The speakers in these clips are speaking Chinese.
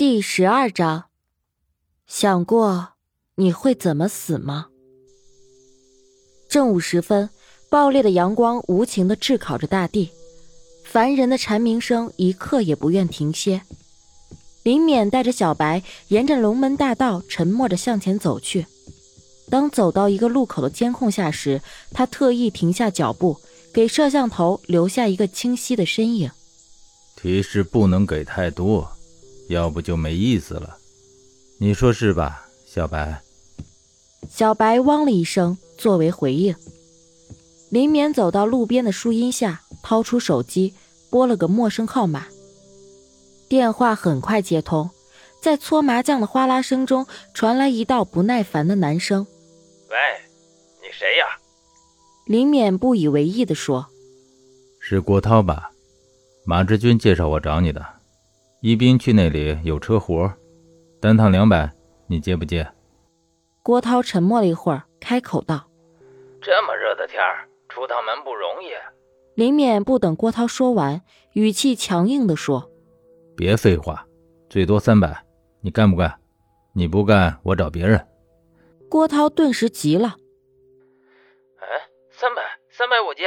第十二章，想过你会怎么死吗？正午时分，爆裂的阳光无情的炙烤着大地，烦人的蝉鸣声一刻也不愿停歇。林冕带着小白沿着龙门大道沉默着向前走去。当走到一个路口的监控下时，他特意停下脚步，给摄像头留下一个清晰的身影。提示不能给太多。要不就没意思了，你说是吧，小白？小白汪了一声作为回应。林冕走到路边的树荫下，掏出手机拨了个陌生号码。电话很快接通，在搓麻将的哗啦声中传来一道不耐烦的男声：“喂，你谁呀？”林冕不以为意地说：“是郭涛吧？马志军介绍我找你的。”一斌去那里有车活，单趟两百，你接不接？郭涛沉默了一会儿，开口道：“这么热的天儿，出趟门不容易。”林冕不等郭涛说完，语气强硬地说：“别废话，最多三百，你干不干？你不干，我找别人。”郭涛顿时急了：“哎，三百，三百我接，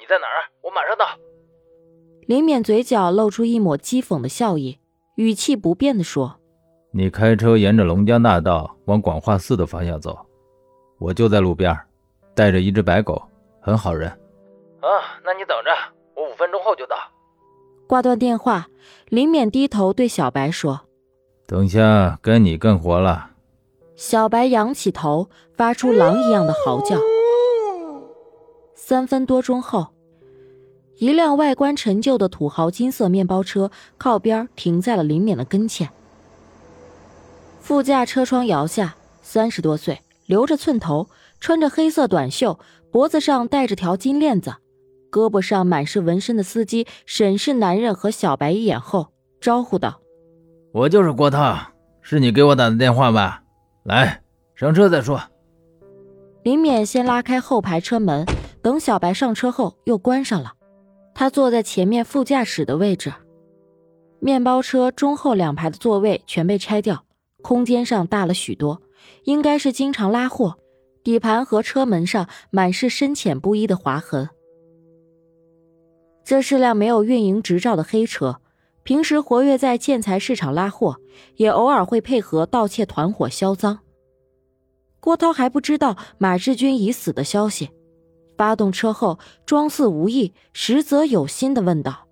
你在哪儿？我马上到。”林冕嘴角露出一抹讥讽的笑意，语气不变地说：“你开车沿着龙江大道往广化寺的方向走，我就在路边，带着一只白狗，很好人。”“啊，那你等着，我五分钟后就到。”挂断电话，林冕低头对小白说：“等下该你干活了。”小白仰起头，发出狼一样的嚎叫。三分多钟后。一辆外观陈旧的土豪金色面包车靠边停在了林冕的跟前。副驾车窗摇下，三十多岁，留着寸头，穿着黑色短袖，脖子上戴着条金链子，胳膊上满是纹身的司机审视男人和小白一眼后，招呼道：“我就是郭涛，是你给我打的电话吧？来，上车再说。”林冕先拉开后排车门，等小白上车后又关上了。他坐在前面副驾驶的位置，面包车中后两排的座位全被拆掉，空间上大了许多，应该是经常拉货。底盘和车门上满是深浅不一的划痕。这是辆没有运营执照的黑车，平时活跃在建材市场拉货，也偶尔会配合盗窃团伙销赃。郭涛还不知道马志军已死的消息。发动车后，装似无意，实则有心的问道：“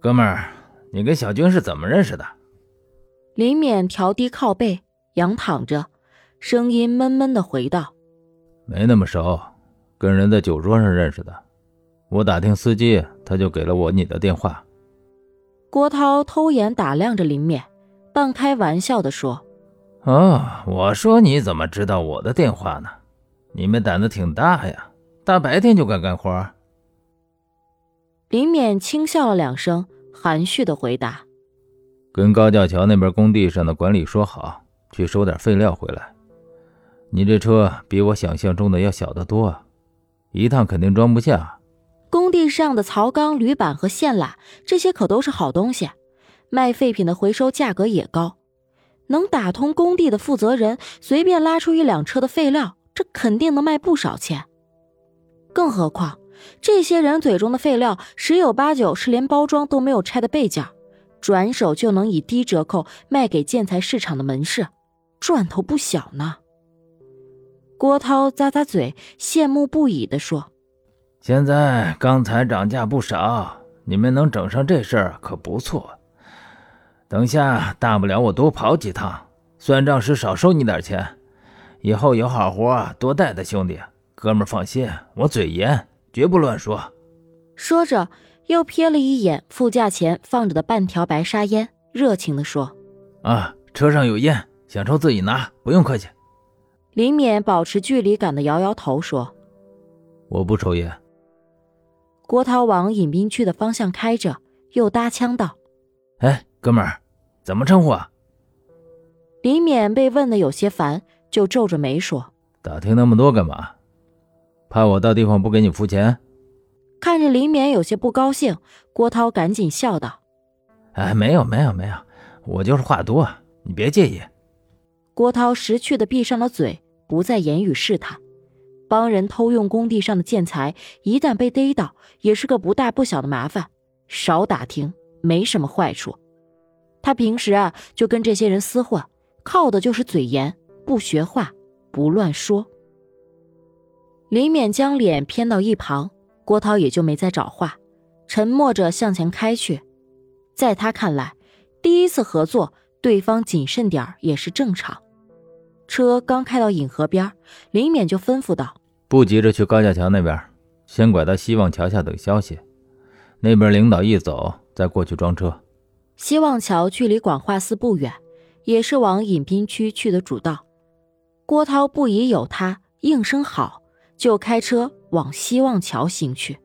哥们儿，你跟小军是怎么认识的？”林冕调低靠背，仰躺着，声音闷闷的回道：“没那么熟，跟人在酒桌上认识的。我打听司机，他就给了我你的电话。”郭涛偷眼打量着林冕，半开玩笑的说：“哦，我说你怎么知道我的电话呢？你们胆子挺大呀！”大白天就敢干活？林冕轻笑了两声，含蓄的回答：“跟高架桥那边工地上的管理说好，去收点废料回来。你这车比我想象中的要小得多，一趟肯定装不下。工地上的槽钢、铝板和线缆，这些可都是好东西，卖废品的回收价格也高。能打通工地的负责人，随便拉出一辆车的废料，这肯定能卖不少钱。”更何况，这些人嘴中的废料，十有八九是连包装都没有拆的备件，转手就能以低折扣卖给建材市场的门市，赚头不小呢。郭涛咂咂嘴，羡慕不已地说：“现在钢材涨价不少，你们能整上这事儿可不错。等下大不了我多跑几趟，算账时少收你点钱，以后有好活多带带兄弟。”哥们儿放心，我嘴严，绝不乱说。说着，又瞥了一眼副驾前放着的半条白沙烟，热情地说：“啊，车上有烟，想抽自己拿，不用客气。”林冕保持距离感的摇摇头说：“我不抽烟。”郭涛往饮宾区的方向开着，又搭腔道：“哎，哥们儿，怎么称呼啊？”林冕被问的有些烦，就皱着眉说：“打听那么多干嘛？”怕我到地方不给你付钱？看着林冕有些不高兴，郭涛赶紧笑道：“哎，没有没有没有，我就是话多，你别介意。郭涛识趣的闭上了嘴，不再言语试探。帮人偷用工地上的建材，一旦被逮到，也是个不大不小的麻烦。少打听，没什么坏处。他平时啊，就跟这些人厮混，靠的就是嘴严，不学话，不乱说。李勉将脸偏到一旁，郭涛也就没再找话，沉默着向前开去。在他看来，第一次合作，对方谨慎点也是正常。车刚开到引河边，林勉就吩咐道：“不急着去高架桥那边，先拐到希望桥下等消息。那边领导一走，再过去装车。”希望桥距离广化寺不远，也是往引滨区去的主道。郭涛不疑有他，应声好，就开车往希望桥行去。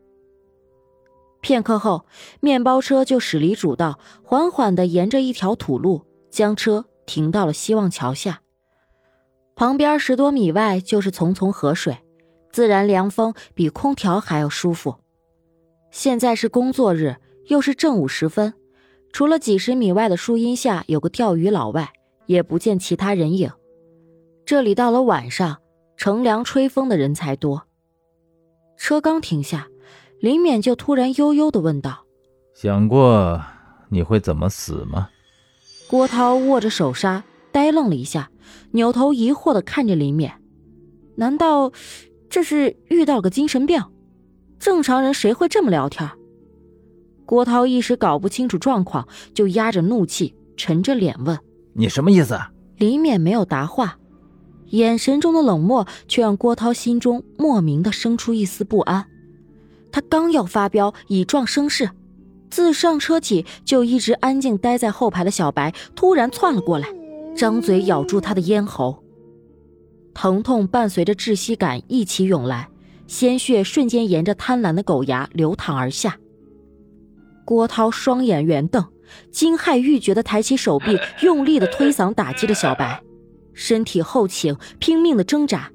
片刻后，面包车就驶离主道，缓缓地沿着一条土路，将车停到了希望桥下。旁边十多米外就是淙淙河水，自然凉风比空调还要舒服。现在是工作日，又是正午时分，除了几十米外的树荫下有个钓鱼佬外，也不见其他人影。这里到了晚上，乘凉吹风的人才多。车刚停下。林勉就突然悠悠的问道：“想过你会怎么死吗？”郭涛握着手刹，呆愣了一下，扭头疑惑的看着林勉：“难道这是遇到个精神病？正常人谁会这么聊天？”郭涛一时搞不清楚状况，就压着怒气，沉着脸问：“你什么意思？”林勉没有答话，眼神中的冷漠却让郭涛心中莫名的生出一丝不安。他刚要发飙以壮声势，自上车起就一直安静待在后排的小白突然窜了过来，张嘴咬住他的咽喉。疼痛伴随着窒息感一起涌来，鲜血瞬间沿着贪婪的狗牙流淌而下。郭涛双眼圆瞪，惊骇欲绝的抬起手臂，用力的推搡打击着小白，身体后倾，拼命的挣扎。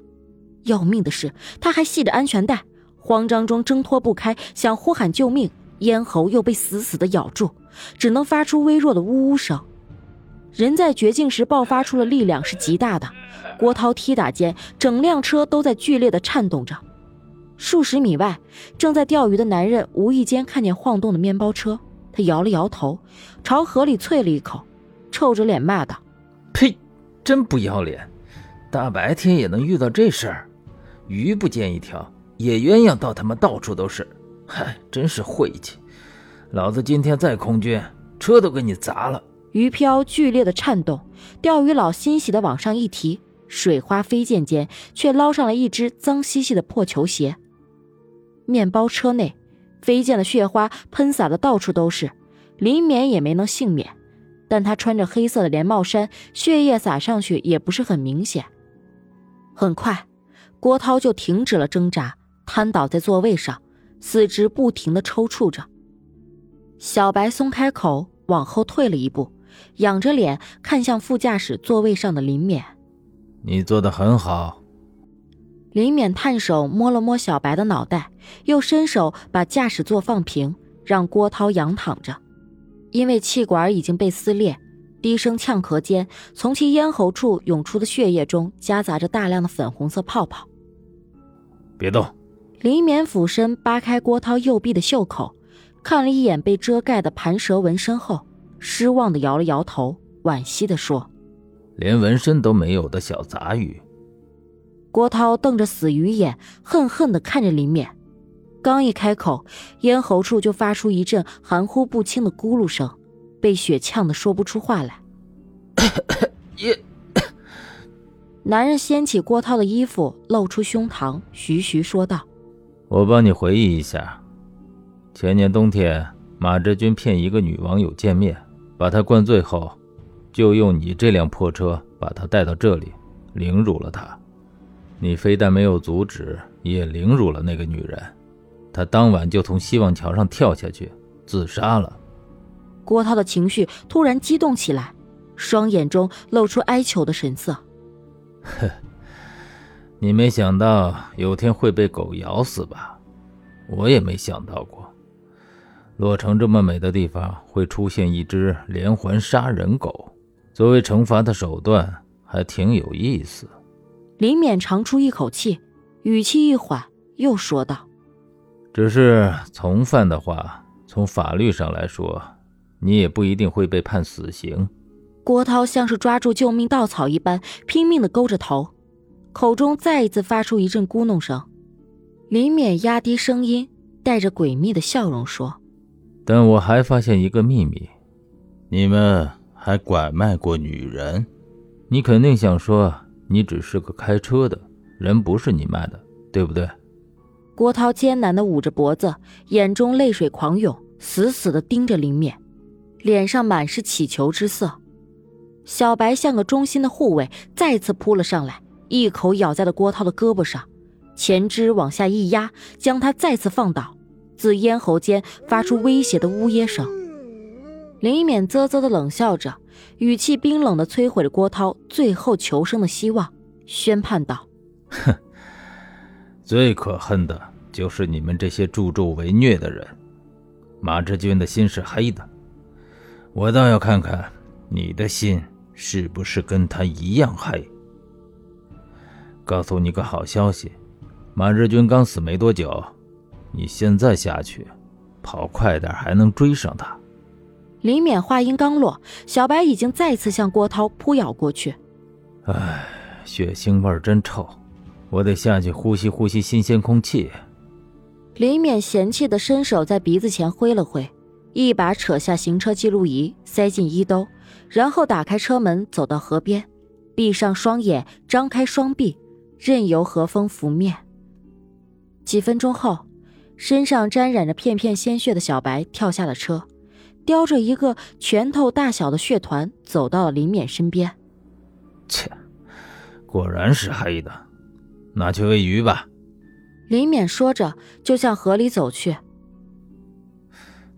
要命的是，他还系着安全带。慌张中挣脱不开，想呼喊救命，咽喉又被死死的咬住，只能发出微弱的呜呜声。人在绝境时爆发出的力量是极大的，郭涛踢打间，整辆车都在剧烈的颤动着。数十米外，正在钓鱼的男人无意间看见晃动的面包车，他摇了摇头，朝河里啐了一口，臭着脸骂道：“呸，真不要脸！大白天也能遇到这事儿，鱼不见一条。”野鸳鸯倒他妈到处都是，嗨，真是晦气！老子今天再空军，车都给你砸了！鱼漂剧烈的颤动，钓鱼佬欣喜的往上一提，水花飞溅间，却捞上了一只脏兮兮的破球鞋。面包车内，飞溅的血花喷洒的到处都是，林勉也没能幸免，但他穿着黑色的连帽衫，血液洒上去也不是很明显。很快，郭涛就停止了挣扎。瘫倒在座位上，四肢不停的抽搐着。小白松开口，往后退了一步，仰着脸看向副驾驶座位上的林勉：“你做的很好。”林勉探手摸了摸小白的脑袋，又伸手把驾驶座放平，让郭涛仰躺着。因为气管已经被撕裂，低声呛咳间，从其咽喉处涌出的血液中夹杂着大量的粉红色泡泡。别动。林冕俯身扒开郭涛右臂的袖口，看了一眼被遮盖的盘蛇纹身后，失望的摇了摇头，惋惜的说：“连纹身都没有的小杂鱼。”郭涛瞪着死鱼眼，恨恨的看着林勉，刚一开口，咽喉处就发出一阵含糊不清的咕噜声，被血呛得说不出话来。也。男人掀起郭涛的衣服，露出胸膛，徐徐说道。我帮你回忆一下，前年冬天，马志军骗一个女网友见面，把她灌醉后，就用你这辆破车把她带到这里，凌辱了她。你非但没有阻止，也凌辱了那个女人。她当晚就从希望桥上跳下去，自杀了。郭涛的情绪突然激动起来，双眼中露出哀求的神色。呵。你没想到有天会被狗咬死吧？我也没想到过。洛城这么美的地方会出现一只连环杀人狗，作为惩罚的手段，还挺有意思。林勉长出一口气，语气一缓，又说道：“只是从犯的话，从法律上来说，你也不一定会被判死刑。”郭涛像是抓住救命稻草一般，拼命的勾着头，口中再一次发出一阵咕哝声。林勉压低声音，带着诡秘的笑容说：“但我还发现一个秘密，你们还拐卖过女人？你肯定想说。”你只是个开车的人，不是你卖的，对不对？郭涛艰难地捂着脖子，眼中泪水狂涌，死死地盯着林勉，脸上满是乞求之色。小白像个忠心的护卫，再次扑了上来，一口咬在了郭涛的胳膊上，前肢往下一压，将他再次放倒，自咽喉间发出威胁的呜咽声。林勉啧啧地冷笑着。语气冰冷的摧毁了郭涛最后求生的希望，宣判道：“哼，最可恨的就是你们这些助纣为虐的人。马志军的心是黑的，我倒要看看你的心是不是跟他一样黑。告诉你个好消息，马志军刚死没多久，你现在下去，跑快点还能追上他。”林勉话音刚落，小白已经再次向郭涛扑咬过去。唉，血腥味真臭，我得下去呼吸呼吸新鲜空气。林勉嫌弃的伸手在鼻子前挥了挥，一把扯下行车记录仪，塞进衣兜，然后打开车门，走到河边，闭上双眼，张开双臂，任由河风拂面。几分钟后，身上沾染着片片鲜血的小白跳下了车。叼着一个拳头大小的血团，走到了林勉身边。切，果然是黑的，拿去喂鱼吧。林勉说着，就向河里走去。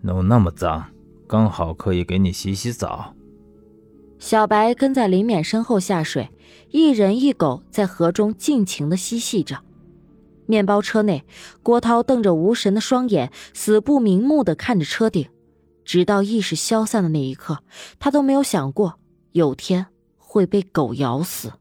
弄那么脏，刚好可以给你洗洗澡。小白跟在林勉身后下水，一人一狗在河中尽情的嬉戏着。面包车内，郭涛瞪着无神的双眼，死不瞑目的看着车顶。直到意识消散的那一刻，他都没有想过有天会被狗咬死。